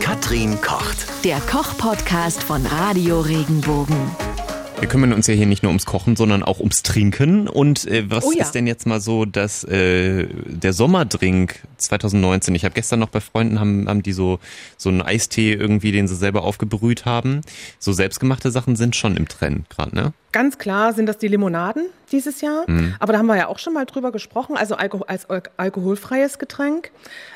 Katrin kocht. Der Koch-Podcast von Radio Regenbogen. Wir kümmern uns ja hier nicht nur ums Kochen, sondern auch ums Trinken. Und äh, was Oh ja. ist denn jetzt mal so, dass äh, der Sommerdrink 2019, ich habe gestern noch bei Freunden, haben, haben die so, so einen Eistee irgendwie, den sie selber aufgebrüht haben. So selbstgemachte Sachen sind schon im Trend gerade, ne? Ganz klar sind das die Limonaden dieses Jahr. Aber da haben wir ja auch schon mal drüber gesprochen. Also Alko als al alkoholfreies Getränk,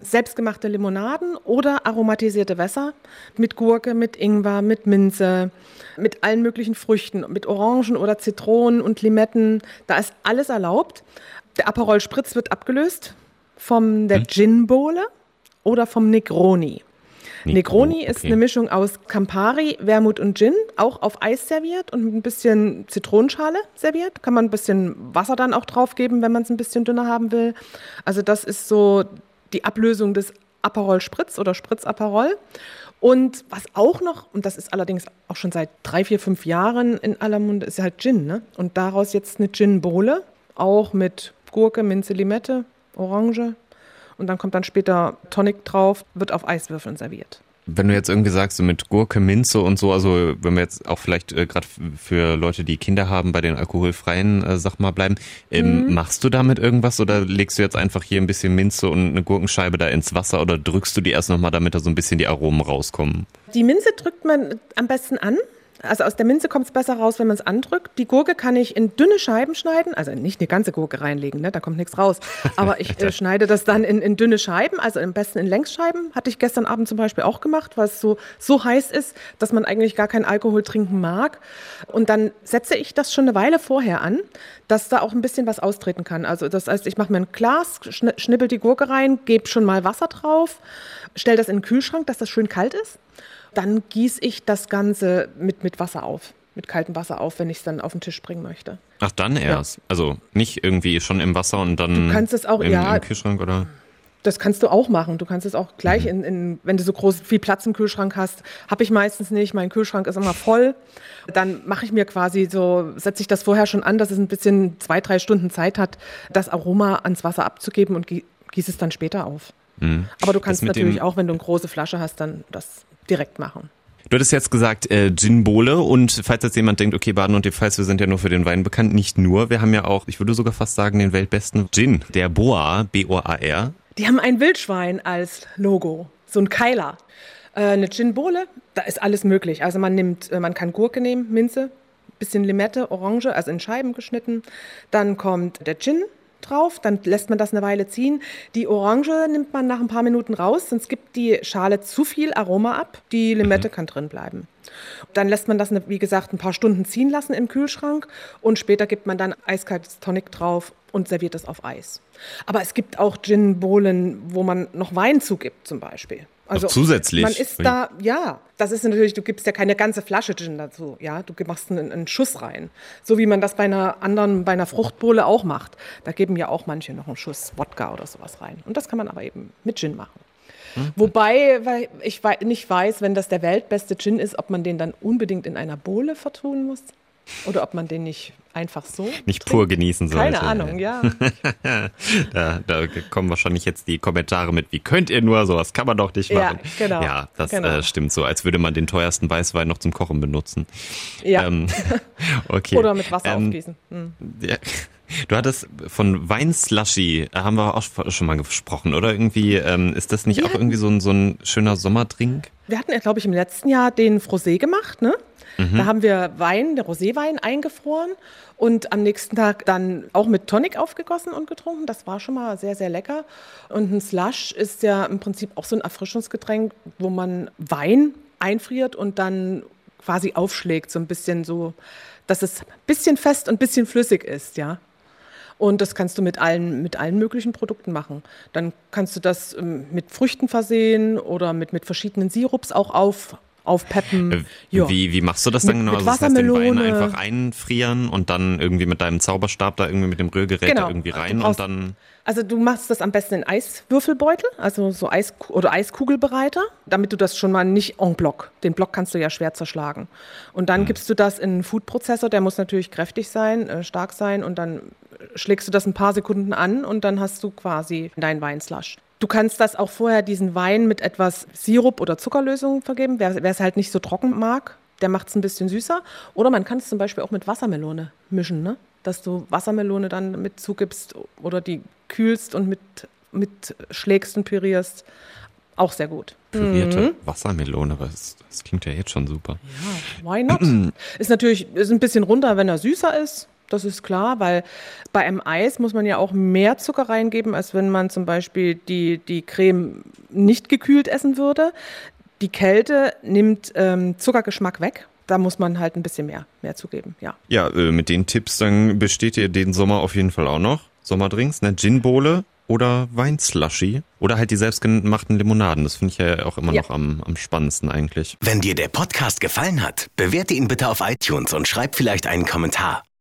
selbstgemachte Limonaden oder aromatisierte Wässer mit Gurke, mit Ingwer, mit Minze, mit allen möglichen Früchten, mit Orangen oder Zitronen und Limetten. Da ist alles erlaubt. Der Aperol Spritz wird abgelöst vom der Gin-Bowle oder vom Negroni. Negroni ist okay. eine Mischung aus Campari, Wermut und Gin, auch auf Eis serviert und mit ein bisschen Zitronenschale serviert. Kann man ein bisschen Wasser dann auch drauf geben, wenn man es ein bisschen dünner haben will. Also das ist so die Ablösung des Aperol Spritz oder Spritz Aperol. Und was auch noch, und das ist allerdings auch schon seit drei, vier, fünf Jahren in aller Munde, ist halt Gin. Ne? Und daraus jetzt eine Gin-Bowle, auch mit Gurke, Minze, Limette, Orange. Und dann kommt dann später Tonic drauf, wird auf Eiswürfeln serviert. Wenn du jetzt irgendwie sagst, so mit Gurke, Minze und so, also wenn wir jetzt auch vielleicht äh, gerade für Leute, die Kinder haben, bei den alkoholfreien äh, Sag mal bleiben, ähm, machst du damit irgendwas oder legst du jetzt einfach hier ein bisschen Minze und eine Gurkenscheibe da ins Wasser oder drückst du die erst nochmal, damit da so ein bisschen die Aromen rauskommen? Die Minze drückt man am besten an. Also aus der Minze kommt es besser raus, wenn man es andrückt. Die Gurke kann ich in dünne Scheiben schneiden, also nicht eine ganze Gurke reinlegen, ne? da kommt nichts raus. Aber ich äh, schneide das dann in, in dünne Scheiben, also am besten in Längsscheiben. Hatte ich gestern Abend zum Beispiel auch gemacht, weil es so, so heiß ist, dass man eigentlich gar keinen Alkohol trinken mag. Und dann setze ich das schon eine Weile vorher an, dass da auch ein bisschen was austreten kann. Also das heißt, ich mache mir ein Glas, schn schnippel die Gurke rein, gebe schon mal Wasser drauf, stelle das in den Kühlschrank, dass das schön kalt ist. Dann gieße ich das Ganze mit, mit Wasser auf, mit kaltem Wasser auf, wenn ich es dann auf den Tisch bringen möchte. Ach, dann erst. Also nicht irgendwie schon im Wasser und dann Du kannst es auch- im, ja. im Kühlschrank oder? Das kannst du auch machen. Du kannst es auch gleich in, in wenn du so groß viel Platz im Kühlschrank hast, habe ich meistens nicht. Mein Kühlschrank ist immer voll. Dann mache ich mir quasi so, setze ich das vorher schon an, dass es ein bisschen zwei, drei Stunden Zeit hat, das Aroma ans Wasser abzugeben und gie- gieße es dann später auf. Aber du kannst Mhm. natürlich auch, wenn du eine große Flasche hast, dann das direkt machen. Du hattest jetzt gesagt äh, Gin Bowle und falls jetzt jemand denkt, okay, Baden und die Pfalz, wir sind ja nur für den Wein bekannt, nicht nur, wir haben ja auch, ich würde sogar fast sagen, den weltbesten Gin, der Boa, B-O-A-R. Die haben ein Wildschwein als Logo, so ein Keiler. Äh, eine Gin-Bowle, da ist alles möglich. Also man nimmt, äh, man kann Gurke nehmen, Minze, bisschen Limette, Orange, also in Scheiben geschnitten. Dann kommt der Gin drauf, dann lässt man das eine Weile ziehen. Die Orange nimmt man nach ein paar Minuten raus, sonst gibt die Schale zu viel Aroma ab. Die Limette kann drin bleiben. Dann lässt man das, wie gesagt, ein paar Stunden ziehen lassen im Kühlschrank und später gibt man dann eiskaltes Tonic drauf und serviert es auf Eis. Aber es gibt auch Gin-Bowlen, wo man noch Wein zugibt zum Beispiel. Also zusätzlich? Man ist da, ja, das ist natürlich, du gibst ja keine ganze Flasche Gin dazu, ja, du machst einen, einen Schuss rein. So wie man das bei einer anderen, bei einer Fruchtbowle auch macht. Da geben ja auch manche noch einen Schuss Wodka oder sowas rein. Und das kann man aber eben mit Gin machen. Hm. Wobei weil ich nicht weiß, wenn das der weltbeste Gin ist, ob man den dann unbedingt in einer Bowle vertun muss oder ob man den nicht einfach so Nicht trinkt. pur genießen sollte. Keine Ahnung, ja. Da, da kommen wahrscheinlich jetzt die Kommentare mit, wie könnt ihr nur, sowas kann man doch nicht Ja, machen. genau, Ja, das genau. äh, stimmt so, als würde man den teuersten Weißwein noch zum Kochen benutzen. ja. Ähm, okay. Oder mit Wasser Ähm, aufgießen. Hm. Ja. Du hattest von Weinslushy, äh, haben wir auch schon mal gesprochen, oder? Irgendwie, ähm, ist das nicht Wir auch irgendwie so ein, so ein schöner Sommerdrink? Wir hatten ja, glaube ich, im letzten Jahr den Frosé gemacht. Ne? Mhm. Da haben wir Wein, der Roséwein eingefroren und am nächsten Tag dann auch mit Tonic aufgegossen und getrunken. Das war schon mal sehr, sehr lecker. Und ein Slush ist ja im Prinzip auch so ein Erfrischungsgetränk, wo man Wein einfriert und dann quasi aufschlägt, so ein bisschen so, dass es ein bisschen fest und ein bisschen flüssig ist, ja. Und das kannst du mit allen, mit allen möglichen Produkten machen. Dann kannst du das ähm, mit Früchten versehen oder mit, mit verschiedenen Sirups auch auf, aufpeppen. Äh, Ja. Wie, wie machst du das dann Mit- genau? mit Also das heißt, den Wein Wassermelone. einfach einfrieren und dann irgendwie mit deinem Zauberstab da irgendwie mit dem Rührgerät Genau. da irgendwie rein brauchst- und dann. Also du machst das am besten in Eiswürfelbeutel, also so Eis oder Eiskugelbereiter, damit du das schon mal nicht en bloc. Den Block kannst du ja schwer zerschlagen. Und dann gibst du das in einen Foodprozessor, der muss natürlich kräftig sein, äh, stark sein und dann schlägst du das ein paar Sekunden an und dann hast du quasi dein Weinslush. Du kannst das auch vorher diesen Wein mit etwas Sirup oder Zuckerlösung vergeben, wer es halt nicht so trocken mag. Der macht es ein bisschen süßer. Oder man kann es zum Beispiel auch mit Wassermelone mischen, ne? dass du Wassermelone dann mit zugibst oder die kühlst und mit, mit schlägst und pürierst. Auch sehr gut. Pürierte mhm. Wassermelone, das, das klingt ja jetzt schon super. Ja, why not? ist natürlich ist ein bisschen runter, wenn er süßer ist. Das ist klar, weil bei einem Eis muss man ja auch mehr Zucker reingeben, als wenn man zum Beispiel die, die Creme nicht gekühlt essen würde. Die Kälte nimmt ähm, Zuckergeschmack weg. Da muss man halt ein bisschen mehr, mehr zugeben, ja. Ja, äh, mit den Tipps, dann besteht ihr den Sommer auf jeden Fall auch noch. Sommerdrinks, ne? Ginbowle oder Weinslushy oder halt die selbstgemachten Limonaden. Das finde ich ja auch immer ja. noch am, am spannendsten eigentlich. Wenn dir der Podcast gefallen hat, bewerte ihn bitte auf iTunes und schreib vielleicht einen Kommentar.